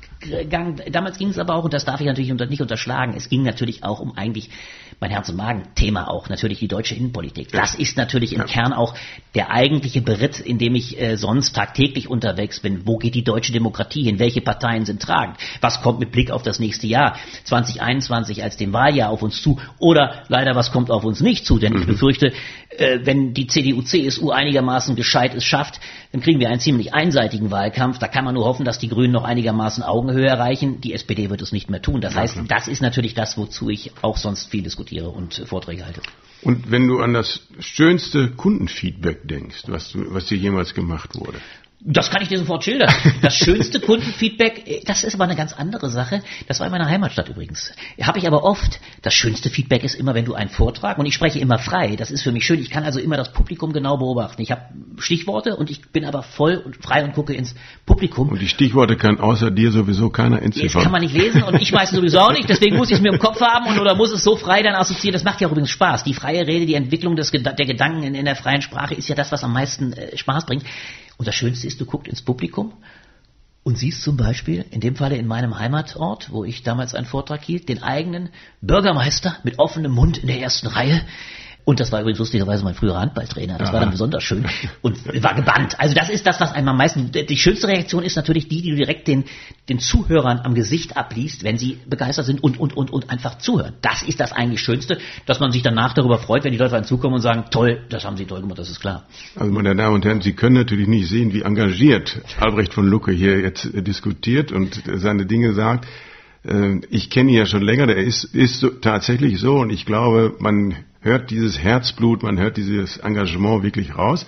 Gang, damals ging es aber auch, und das darf ich natürlich nicht unterschlagen, es ging natürlich auch um eigentlich mein Herz- und Magen-Thema auch, natürlich die deutsche Innenpolitik. Das ist natürlich im ja. Kern auch der eigentliche Beritt, in dem ich äh, sonst tagtäglich unterwegs bin. Wo geht die deutsche Demokratie hin? Welche Parteien sind tragend? Was kommt mit Blick auf das nächste Jahr 2021 als dem Wahljahr auf uns zu? Oder leider, was kommt auf uns nicht zu? Denn mhm. ich befürchte, äh, wenn die CDU, CSU einigermaßen gescheit es schafft, dann kriegen wir einen ziemlich einseitigen Wahlkampf. Da kann man nur hoffen, dass die Grünen noch einigermaßen Augenhöhe erreichen. Die SPD wird es nicht mehr tun. Das heißt, das ist natürlich das, wozu ich auch sonst viel diskutiere und Vorträge halte. Und wenn du an das schönste Kundenfeedback denkst, was, was dir jemals gemacht wurde, das kann ich dir sofort schildern. Das schönste Kundenfeedback, äh, das ist aber eine ganz andere Sache. Das war in meiner Heimatstadt übrigens. Habe ich aber oft. Das schönste Feedback ist immer, wenn du einen Vortrag, und ich spreche immer frei, das ist für mich schön. Ich kann also immer das Publikum genau beobachten. Ich habe Stichworte und ich bin aber voll und frei und gucke ins Publikum. Und die Stichworte kann außer dir sowieso keiner entziffern. Das kann man nicht lesen und ich weiß sowieso auch nicht. Deswegen muss ich es mir im Kopf haben und oder muss es so frei dann assoziieren. Das macht ja auch übrigens Spaß. Die freie Rede, die Entwicklung des, der Gedanken in, in der freien Sprache ist ja das, was am meisten äh, Spaß bringt. Und das Schönste ist, du guckst ins Publikum und siehst zum Beispiel, in dem Falle in meinem Heimatort, wo ich damals einen Vortrag hielt, den eigenen Bürgermeister mit offenem Mund in der ersten Reihe, Und das war übrigens lustigerweise mein früherer Handballtrainer. Das Aha. war dann besonders schön und war gebannt. Also das ist das, was einem am meisten. Die schönste Reaktion ist natürlich die, die du direkt den, den Zuhörern am Gesicht abliest, wenn sie begeistert sind und, und, und, und einfach zuhören. Das ist das eigentlich Schönste, dass man sich danach darüber freut, wenn die Leute zukommen und sagen, toll, das haben sie toll gemacht, das ist klar. Also meine Damen und Herren, Sie können natürlich nicht sehen, wie engagiert Albrecht von Lucke hier jetzt diskutiert und seine Dinge sagt. Äh, ich kenne ihn ja schon länger, der ist, ist so, tatsächlich so und ich glaube, man hört dieses Herzblut, man hört dieses Engagement wirklich raus.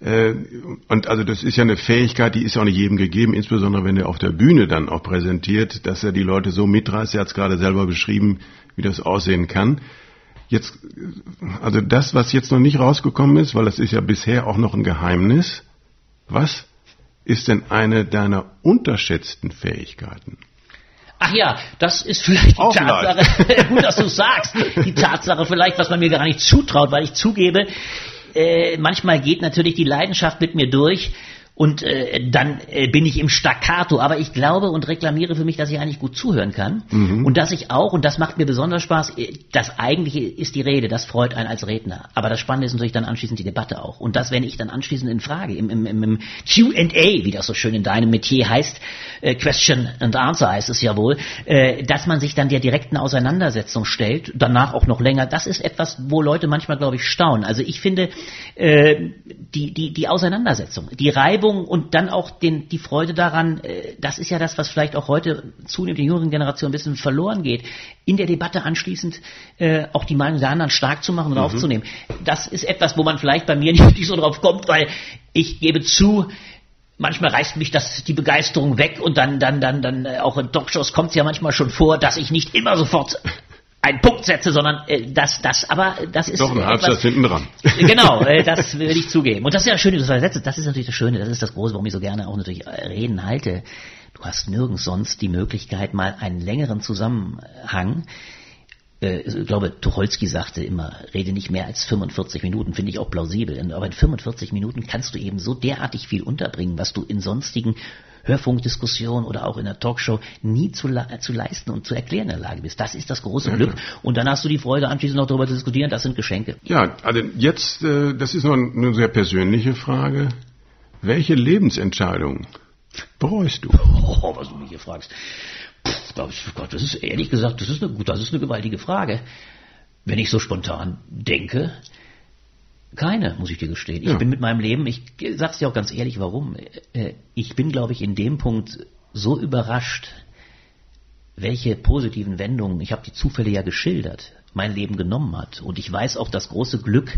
Äh, und also das ist ja eine Fähigkeit, die ist auch nicht jedem gegeben, insbesondere wenn er auf der Bühne dann auch präsentiert, dass er die Leute so mitreißt. Er hat es gerade selber beschrieben, wie das aussehen kann. Jetzt, also das, was jetzt noch nicht rausgekommen ist, weil das ist ja bisher auch noch ein Geheimnis. Was ist denn eine deiner unterschätzten Fähigkeiten? Ach ja, das ist vielleicht die Auch Tatsache, gut, dass du sagst, die Tatsache vielleicht, was man mir gar nicht zutraut, weil ich zugebe, äh, manchmal geht natürlich die Leidenschaft mit mir durch und äh, dann äh, bin ich im Staccato. Aber ich glaube und reklamiere für mich, dass ich eigentlich gut zuhören kann mhm. und dass ich auch, und das macht mir besonders Spaß, äh, das eigentliche ist die Rede, das freut einen als Redner. Aber das Spannende ist natürlich dann anschließend die Debatte auch. Und das, wenn ich dann anschließend in Frage, im, im, im Q&A, wie das so schön in deinem Metier heißt, äh, Question and Answer heißt es ja wohl, äh, dass man sich dann der direkten Auseinandersetzung stellt, danach auch noch länger, das ist etwas, wo Leute manchmal, glaube ich, staunen. Also ich finde, äh, die, die, die Auseinandersetzung, die Reibung, Bewegung und dann auch den, die Freude daran, äh, das ist ja das, was vielleicht auch heute zunehmend der jüngeren Generation ein bisschen verloren geht, in der Debatte anschließend äh, auch die Meinung der anderen stark zu machen und mhm. aufzunehmen. Das ist etwas, wo man vielleicht bei mir nicht so drauf kommt, weil ich gebe zu, manchmal reißt mich das die Begeisterung weg und dann dann dann dann äh, auch in Talkshows kommt es ja manchmal schon vor, dass ich nicht immer sofort einen Punkt setze, sondern äh, das, das, aber das ist doch ein Halbsatz hinten dran. Genau, äh, das will ich zugeben. Und das ist ja schön, das Sätze, das ist natürlich das Schöne, das ist das Große, warum ich so gerne auch natürlich äh, Reden halte. Du hast nirgends sonst die Möglichkeit, mal einen längeren Zusammenhang. Äh, ich glaube, Tucholsky sagte immer, rede nicht mehr als 45 Minuten, finde ich auch plausibel. Aber in 45 Minuten kannst du eben so derartig viel unterbringen, was du in sonstigen Hörfunkdiskussion oder auch in der Talkshow nie zu, zu leisten und zu erklären in der Lage bist. Das ist das große Glück. Und dann hast du die Freude, anschließend noch darüber zu diskutieren. Das sind Geschenke. Ja, also jetzt, äh, das ist noch eine sehr persönliche Frage. Welche Lebensentscheidung bereust du? Oh, was du mich hier fragst. Pff, Gott, das ist ehrlich gesagt, das ist eine, das ist eine gewaltige Frage. Wenn ich so spontan denke, keine, muss ich dir gestehen. Ich ja. bin mit meinem Leben, ich sag's dir auch ganz ehrlich, warum. Äh, ich bin, glaube ich, in dem Punkt so überrascht, welche positiven Wendungen, ich habe die Zufälle ja geschildert, mein Leben genommen hat. Und ich weiß auch das große Glück,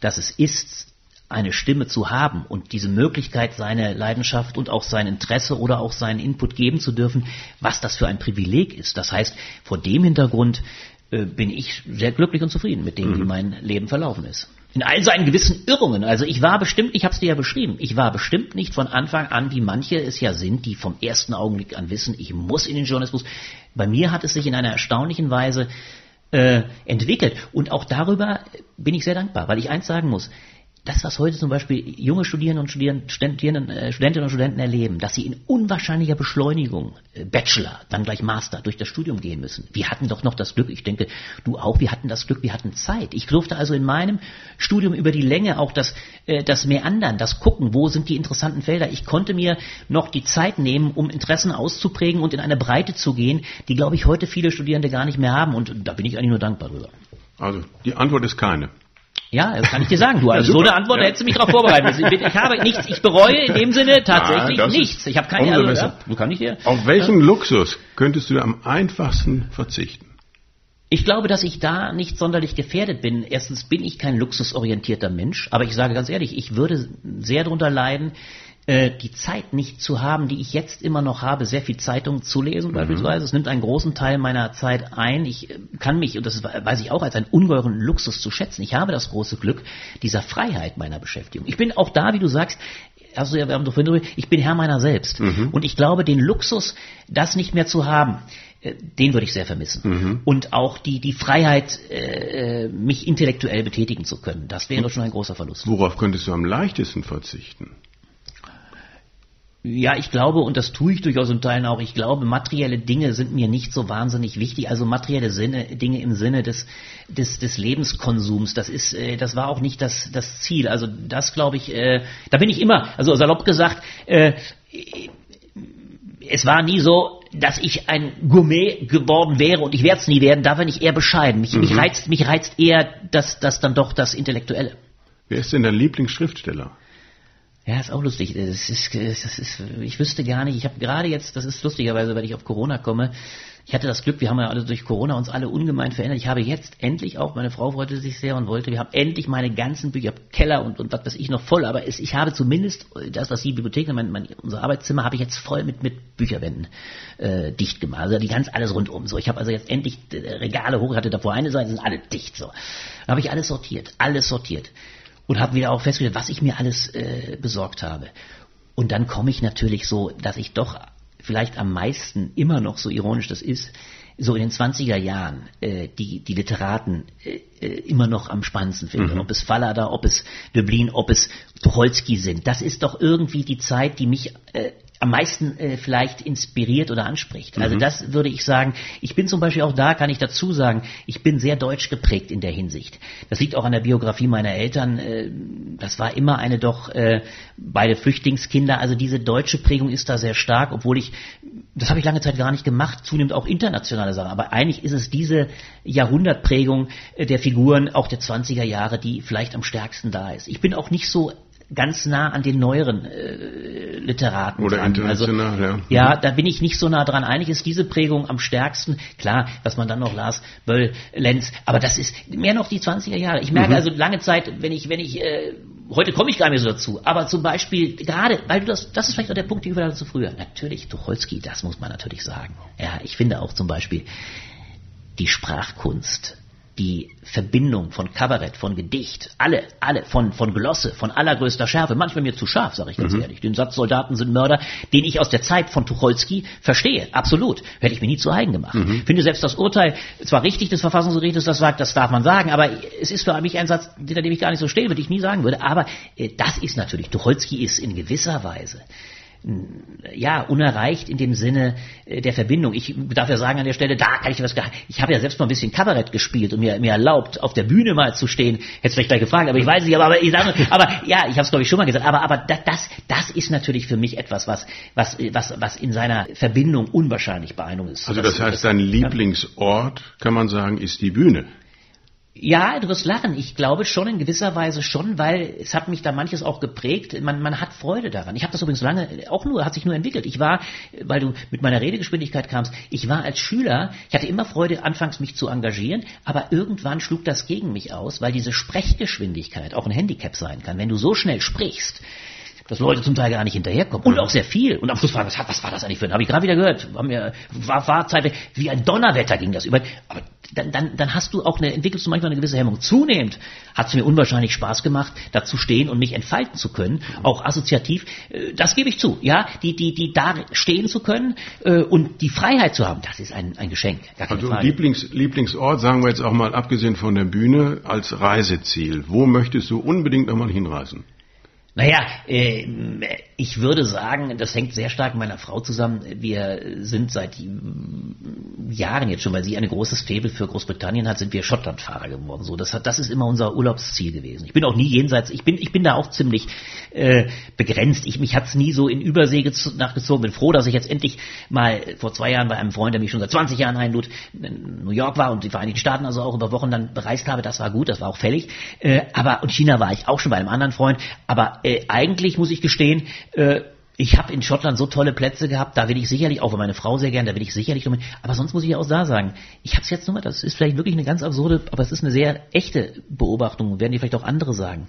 dass es ist, eine Stimme zu haben und diese Möglichkeit, seine Leidenschaft und auch sein Interesse oder auch seinen Input geben zu dürfen, was das für ein Privileg ist. Das heißt, vor dem Hintergrund äh, bin ich sehr glücklich und zufrieden mit dem, mhm. wie mein Leben verlaufen ist in all seinen gewissen Irrungen. Also ich war bestimmt, ich habe es dir ja beschrieben, ich war bestimmt nicht von Anfang an, wie manche es ja sind, die vom ersten Augenblick an wissen, ich muss in den Journalismus. Bei mir hat es sich in einer erstaunlichen Weise äh, entwickelt. Und auch darüber bin ich sehr dankbar, weil ich eins sagen muss, das, was heute zum Beispiel junge Studierende und Studierenden, äh, Studentinnen und Studenten erleben, dass sie in unwahrscheinlicher Beschleunigung, äh, Bachelor, dann gleich Master, durch das Studium gehen müssen. Wir hatten doch noch das Glück, ich denke, du auch, wir hatten das Glück, wir hatten Zeit. Ich durfte also in meinem Studium über die Länge auch das, äh, das Meandern, das Gucken, wo sind die interessanten Felder. Ich konnte mir noch die Zeit nehmen, um Interessen auszuprägen und in eine Breite zu gehen, die, glaube ich, heute viele Studierende gar nicht mehr haben. Und da bin ich eigentlich nur dankbar drüber. Also, die Antwort ist keine. Ja, das kann ich dir sagen. Du, also ja, so eine Antwort, ja. hättest du mich darauf vorbereitet. Ich, ich, habe nichts, ich bereue in dem Sinne tatsächlich ja, nichts. Ich habe keine, also, ja, du kann ich dir. Auf welchen Luxus könntest du am einfachsten verzichten? Ich glaube, dass ich da nicht sonderlich gefährdet bin. Erstens bin ich kein luxusorientierter Mensch, aber ich sage ganz ehrlich, ich würde sehr darunter leiden, äh, die Zeit nicht zu haben, die ich jetzt immer noch habe, sehr viel Zeitung zu lesen mhm. beispielsweise. Es nimmt einen großen Teil meiner Zeit ein. Ich äh, kann mich, und das weiß ich auch, als einen ungeheuren Luxus zu schätzen. Ich habe das große Glück dieser Freiheit meiner Beschäftigung. Ich bin auch da, wie du sagst, also wir haben doch vorhin ich bin Herr meiner selbst. Mhm. Und ich glaube, den Luxus, das nicht mehr zu haben, äh, den würde ich sehr vermissen. Mhm. Und auch die, die Freiheit, äh, mich intellektuell betätigen zu können, das wäre schon ein großer Verlust. Worauf könntest du am leichtesten verzichten? Ja, ich glaube, und das tue ich durchaus in Teilen auch, ich glaube, materielle Dinge sind mir nicht so wahnsinnig wichtig. Also materielle Sinne, Dinge im Sinne des, des, des Lebenskonsums, das ist, äh, das war auch nicht das, das Ziel. Also das glaube ich, äh, da bin ich immer, also salopp gesagt, äh, es war nie so, dass ich ein Gourmet geworden wäre und ich werde es nie werden, da bin ich eher bescheiden. Mich, mhm. mich, reizt, mich reizt eher das, das dann doch das Intellektuelle. Wer ist denn dein Lieblingsschriftsteller? Ja, ist auch lustig. Das ist, das ist, ich wüsste gar nicht. Ich habe gerade jetzt, das ist lustigerweise, weil ich auf Corona komme. Ich hatte das Glück, wir haben ja alle durch Corona uns alle ungemein verändert. Ich habe jetzt endlich auch, meine Frau freute sich sehr und wollte, wir haben endlich meine ganzen Bücher, Keller und, und was weiß ich noch voll, aber es, ich habe zumindest das, was die Bibliothek, mein, mein, unser Arbeitszimmer habe ich jetzt voll mit, mit Bücherwänden äh, dicht gemacht. Also die ganz alles rundum. So, ich habe also jetzt endlich äh, Regale hoch, hatte davor eine Seite, sind alle dicht. So, da habe ich alles sortiert, alles sortiert und habe wieder auch festgestellt, was ich mir alles äh, besorgt habe. Und dann komme ich natürlich so, dass ich doch vielleicht am meisten immer noch, so ironisch das ist, so in den 20er Jahren äh, die, die Literaten äh, äh, immer noch am spannendsten finde. Mhm. Ob es Fallada, ob es Döblin, ob es Tucholsky sind. Das ist doch irgendwie die Zeit, die mich äh, am meisten äh, vielleicht inspiriert oder anspricht. Also mhm. das würde ich sagen. Ich bin zum Beispiel auch da, kann ich dazu sagen, ich bin sehr deutsch geprägt in der Hinsicht. Das liegt auch an der Biografie meiner Eltern. Äh, das war immer eine doch äh, beide Flüchtlingskinder. Also diese deutsche Prägung ist da sehr stark, obwohl ich, das habe ich lange Zeit gar nicht gemacht, zunehmend auch internationale Sachen. Aber eigentlich ist es diese Jahrhundertprägung äh, der Figuren auch der 20er Jahre, die vielleicht am stärksten da ist. Ich bin auch nicht so ganz nah an den neueren äh, Literaten Oder dran. international, also, ja. Ja, da bin ich nicht so nah dran. Eigentlich ist diese Prägung am stärksten. Klar, was man dann noch las, Böll, Lenz, aber das ist mehr noch die 20er Jahre. Ich merke mhm. also lange Zeit, wenn ich, wenn ich, äh, heute komme ich gar nicht so dazu, aber zum Beispiel gerade, weil du das, das ist vielleicht auch der Punkt, die wir zu früher. Natürlich, Tucholsky, das muss man natürlich sagen. Ja, ich finde auch zum Beispiel die Sprachkunst die Verbindung von Kabarett, von Gedicht, alle, alle, von, von Glosse, von allergrößter Schärfe, manchmal mir zu scharf, sage ich ganz mhm. ehrlich. Den Satz Soldaten sind Mörder, den ich aus der Zeit von Tucholsky verstehe, absolut. Hätte ich mir nie zu eigen gemacht. Mhm. Finde selbst das Urteil zwar richtig des Verfassungsgerichtes, das sagt, das darf man sagen, aber es ist für mich ein Satz, hinter dem ich gar nicht so stehe, würde ich nie sagen würde. Aber äh, das ist natürlich, Tucholsky ist in gewisser Weise ja, unerreicht in dem Sinne äh, der Verbindung. Ich darf ja sagen an der Stelle, da kann ich was, ich habe ja selbst mal ein bisschen Kabarett gespielt und mir, mir erlaubt, auf der Bühne mal zu stehen. Hättest vielleicht gleich gefragt, aber ich weiß nicht, aber, aber ich sage, aber ja, ich habe es glaube ich schon mal gesagt, aber, aber das, das ist natürlich für mich etwas, was, was, was, was in seiner Verbindung unwahrscheinlich beeindruckend ist. Also das heißt, dein Lieblingsort, kann man sagen, ist die Bühne. Ja, du wirst lachen. Ich glaube schon in gewisser Weise schon, weil es hat mich da manches auch geprägt. Man, man hat Freude daran. Ich habe das übrigens lange auch nur, hat sich nur entwickelt. Ich war, weil du mit meiner Redegeschwindigkeit kamst, ich war als Schüler, ich hatte immer Freude, anfangs mich zu engagieren, aber irgendwann schlug das gegen mich aus, weil diese Sprechgeschwindigkeit auch ein Handicap sein kann. Wenn du so schnell sprichst, dass Leute zum Teil gar nicht hinterherkommen. Und auch sehr viel. Und am Schluss war das, was war das eigentlich für ein, habe ich gerade wieder gehört, war, mir, war, war Zeit, wie ein Donnerwetter ging das über. Aber dann, dann, dann hast du auch eine, entwickelst du manchmal eine gewisse Hemmung. Zunehmend hat es mir unwahrscheinlich Spaß gemacht, da zu stehen und mich entfalten zu können, auch assoziativ. Äh, das gebe ich zu, ja, die, die, die da stehen zu können äh, und die Freiheit zu haben, das ist ein, ein Geschenk. also Lieblings, Lieblingsort, sagen wir jetzt auch mal abgesehen von der Bühne, als Reiseziel. Wo möchtest du unbedingt nochmal hinreisen? Naja, äh, ich würde sagen, das hängt sehr stark mit meiner Frau zusammen. Wir sind seit Jahren jetzt schon, weil sie ein großes Faible für Großbritannien hat, sind wir Schottlandfahrer geworden. So, das, hat, das ist immer unser Urlaubsziel gewesen. Ich bin auch nie jenseits, ich bin, ich bin da auch ziemlich äh, begrenzt. Ich, mich hat's nie so in Übersee nachgezogen. Bin froh, dass ich jetzt endlich mal vor zwei Jahren bei einem Freund, der mich schon seit 20 Jahren einlud, in New York war und die Vereinigten Staaten also auch über Wochen dann bereist habe. Das war gut, das war auch fällig. Äh, aber und China war ich auch schon bei einem anderen Freund. Aber äh, eigentlich muss ich gestehen, äh, ich habe in Schottland so tolle Plätze gehabt, da will ich sicherlich, auch für meine Frau sehr gern, da will ich sicherlich noch mit, aber sonst muss ich auch da sagen, ich habe es jetzt nur mal, das ist vielleicht wirklich eine ganz absurde, aber es ist eine sehr echte Beobachtung, werden die vielleicht auch andere sagen.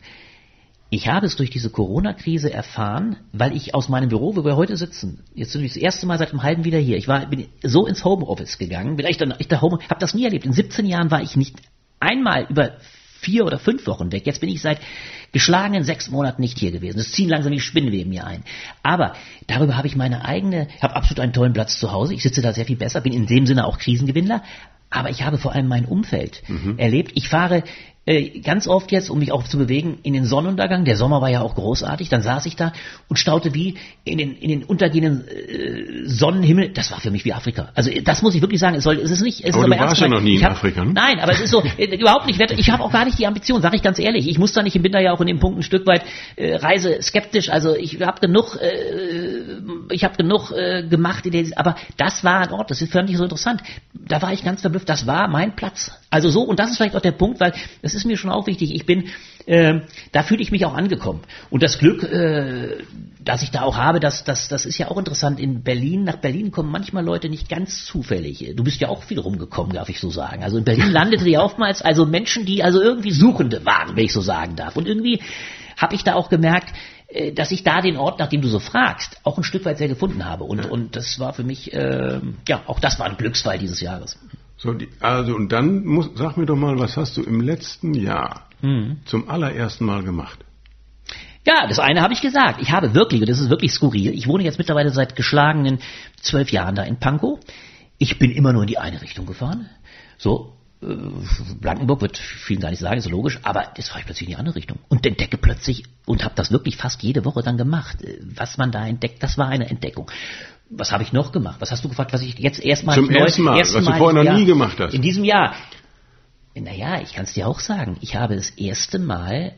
Ich habe es durch diese Corona-Krise erfahren, weil ich aus meinem Büro, wo wir heute sitzen, jetzt sind wir das erste Mal seit einem halben wieder hier. Ich war, bin so ins Homeoffice gegangen, bin ich dann, ich da Home, habe das nie erlebt. In 17 Jahren war ich nicht einmal über vier oder fünf Wochen weg. Jetzt bin ich seit geschlagenen sechs Monaten nicht hier gewesen. Es ziehen langsam die Spinnenweben mir ein. Aber darüber habe ich meine eigene, habe absolut einen tollen Platz zu Hause. Ich sitze da sehr viel besser, bin in dem Sinne auch Krisengewinnler. Aber ich habe vor allem mein Umfeld mhm. erlebt. Ich fahre äh, ganz oft jetzt, um mich auch zu bewegen, in den Sonnenuntergang. Der Sommer war ja auch großartig. Dann saß ich da und staute wie in den, in den untergehenden äh, Sonnenhimmel. Das war für mich wie Afrika. Also das muss ich wirklich sagen. Es, soll, es ist nicht. Es aber ist du warst ja noch nie in hab, Afrika. Ne? Nein, aber es ist so äh, überhaupt nicht. Ich habe auch gar nicht die Ambition, sage ich ganz ehrlich. Ich muss da nicht. Ich bin da ja auch in dem Punkt ein Stück weit äh, reise skeptisch. Also ich habe genug. Äh, ich habe genug äh, gemacht. In der, aber das war ein Ort. Das ist für mich so interessant. Da war ich ganz verblüfft. Das war mein Platz. Also so und das ist vielleicht auch der Punkt, weil das ist mir schon auch wichtig. Ich bin äh, da fühle ich mich auch angekommen. Und das Glück, äh, das ich da auch habe, das, das, das ist ja auch interessant. In Berlin, nach Berlin kommen manchmal Leute nicht ganz zufällig. Du bist ja auch viel rumgekommen, darf ich so sagen. Also in Berlin landete ja oftmals also Menschen, die also irgendwie Suchende waren, wenn ich so sagen darf. Und irgendwie habe ich da auch gemerkt, äh, dass ich da den Ort, nach dem du so fragst, auch ein Stück weit sehr gefunden habe. Und, und das war für mich, äh, ja, auch das war ein Glücksfall dieses Jahres. So, die, also und dann muss, sag mir doch mal, was hast du im letzten Jahr mhm. zum allerersten Mal gemacht? Ja, das eine habe ich gesagt. Ich habe wirklich, und das ist wirklich skurril, ich wohne jetzt mittlerweile seit geschlagenen zwölf Jahren da in Pankow. Ich bin immer nur in die eine Richtung gefahren. So, äh, Blankenburg wird vielen gar nicht sagen, ist logisch, aber das fahre ich plötzlich in die andere Richtung und entdecke plötzlich und habe das wirklich fast jede Woche dann gemacht. Äh, was man da entdeckt, das war eine Entdeckung was habe ich noch gemacht? Was hast du gefragt, was ich jetzt erstmal Zum ersten Mal, ersten was Mal du vorher noch nie gemacht hast. In diesem Jahr. Naja, ich kann es dir auch sagen. Ich habe das erste Mal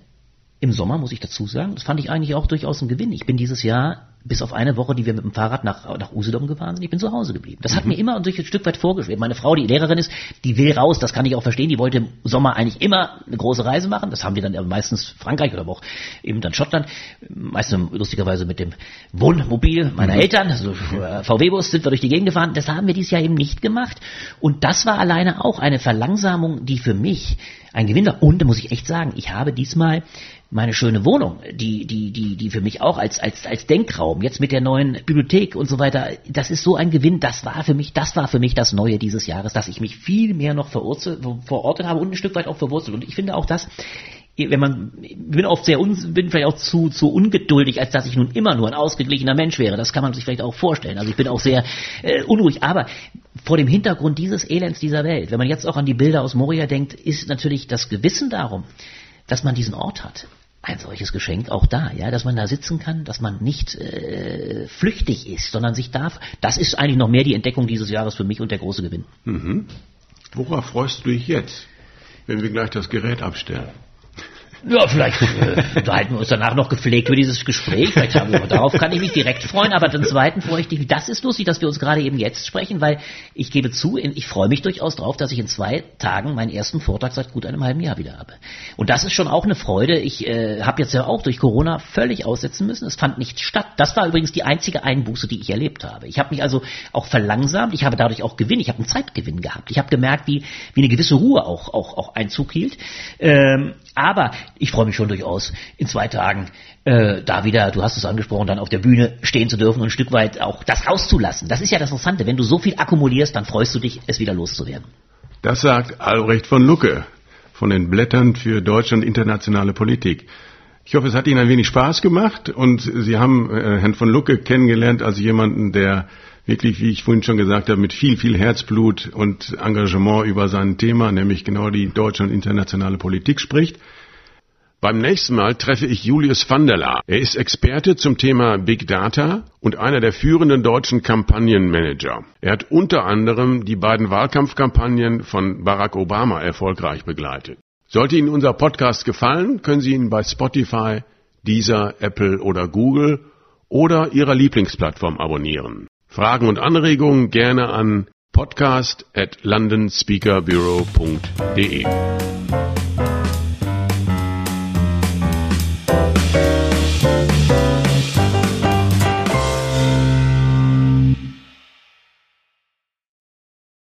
im Sommer, muss ich dazu sagen, das fand ich eigentlich auch durchaus ein Gewinn. Ich bin dieses Jahr bis auf eine Woche, die wir mit dem Fahrrad nach, nach Usedom gefahren sind, ich bin zu Hause geblieben. Das hat mhm. mir immer durch ein Stück weit vorgeschwebt. Meine Frau, die Lehrerin ist, die will raus, das kann ich auch verstehen. Die wollte im Sommer eigentlich immer eine große Reise machen. Das haben wir dann meistens Frankreich oder auch eben dann Schottland. Meistens lustigerweise mit dem Wohnmobil meiner mhm. Eltern, also äh, VW-Bus sind wir durch die Gegend gefahren. Das haben wir dieses Jahr eben nicht gemacht. Und das war alleine auch eine Verlangsamung, die für mich ein Gewinn war. Und da muss ich echt sagen, ich habe diesmal meine schöne Wohnung, die, die, die, die für mich auch als, als, als Denkraum, jetzt mit der neuen Bibliothek und so weiter, das ist so ein Gewinn, das war für mich, das war für mich das Neue dieses Jahres, dass ich mich viel mehr noch verortet habe und ein Stück weit auch verwurzelt. Und ich finde auch das, wenn man, bin oft sehr, un, bin vielleicht auch zu, zu ungeduldig, als dass ich nun immer nur ein ausgeglichener Mensch wäre. Das kann man sich vielleicht auch vorstellen. Also ich bin auch sehr äh, unruhig. Aber vor dem Hintergrund dieses Elends dieser Welt, wenn man jetzt auch an die Bilder aus Moria denkt, ist natürlich das Gewissen darum, dass man diesen Ort hat ein solches Geschenk auch da, ja, dass man da sitzen kann, dass man nicht äh, flüchtig ist, sondern sich darf. Das ist eigentlich noch mehr die Entdeckung dieses Jahres für mich und der große Gewinn. Mhm. Worauf freust du dich jetzt, wenn wir gleich das Gerät abstellen? Ja, vielleicht äh, unterhalten wir uns danach noch gepflegt über dieses Gespräch. Vielleicht haben wir, darauf kann ich mich direkt freuen. Aber den zweiten freue ich mich. Das ist lustig, dass wir uns gerade eben jetzt sprechen, weil ich gebe zu, ich freue mich durchaus darauf, dass ich in zwei Tagen meinen ersten Vortrag seit gut einem halben Jahr wieder habe. Und das ist schon auch eine Freude. Ich äh, habe jetzt ja auch durch Corona völlig aussetzen müssen. Es fand nicht statt. Das war übrigens die einzige Einbuße, die ich erlebt habe. Ich habe mich also auch verlangsamt. Ich habe dadurch auch Gewinn. Ich habe einen Zeitgewinn gehabt. Ich habe gemerkt, wie, wie eine gewisse Ruhe auch, auch, auch Einzug hielt. Ähm, aber ich freue mich schon durchaus, in zwei Tagen äh, da wieder, du hast es angesprochen, dann auf der Bühne stehen zu dürfen und ein Stück weit auch das rauszulassen. Das ist ja das Interessante. Wenn du so viel akkumulierst, dann freust du dich, es wieder loszuwerden. Das sagt Albrecht von Lucke von den Blättern für deutsche und internationale Politik. Ich hoffe, es hat Ihnen ein wenig Spaß gemacht und Sie haben äh, Herrn von Lucke kennengelernt als jemanden, der wirklich, wie ich vorhin schon gesagt habe, mit viel, viel Herzblut und Engagement über sein Thema, nämlich genau die deutsche und internationale Politik spricht. Beim nächsten Mal treffe ich Julius van der Laar. Er ist Experte zum Thema Big Data und einer der führenden deutschen Kampagnenmanager. Er hat unter anderem die beiden Wahlkampfkampagnen von Barack Obama erfolgreich begleitet. Sollte Ihnen unser Podcast gefallen, können Sie ihn bei Spotify, Deezer, Apple oder Google oder Ihrer Lieblingsplattform abonnieren. Fragen und Anregungen gerne an podcast at londonspeakerbureau.de.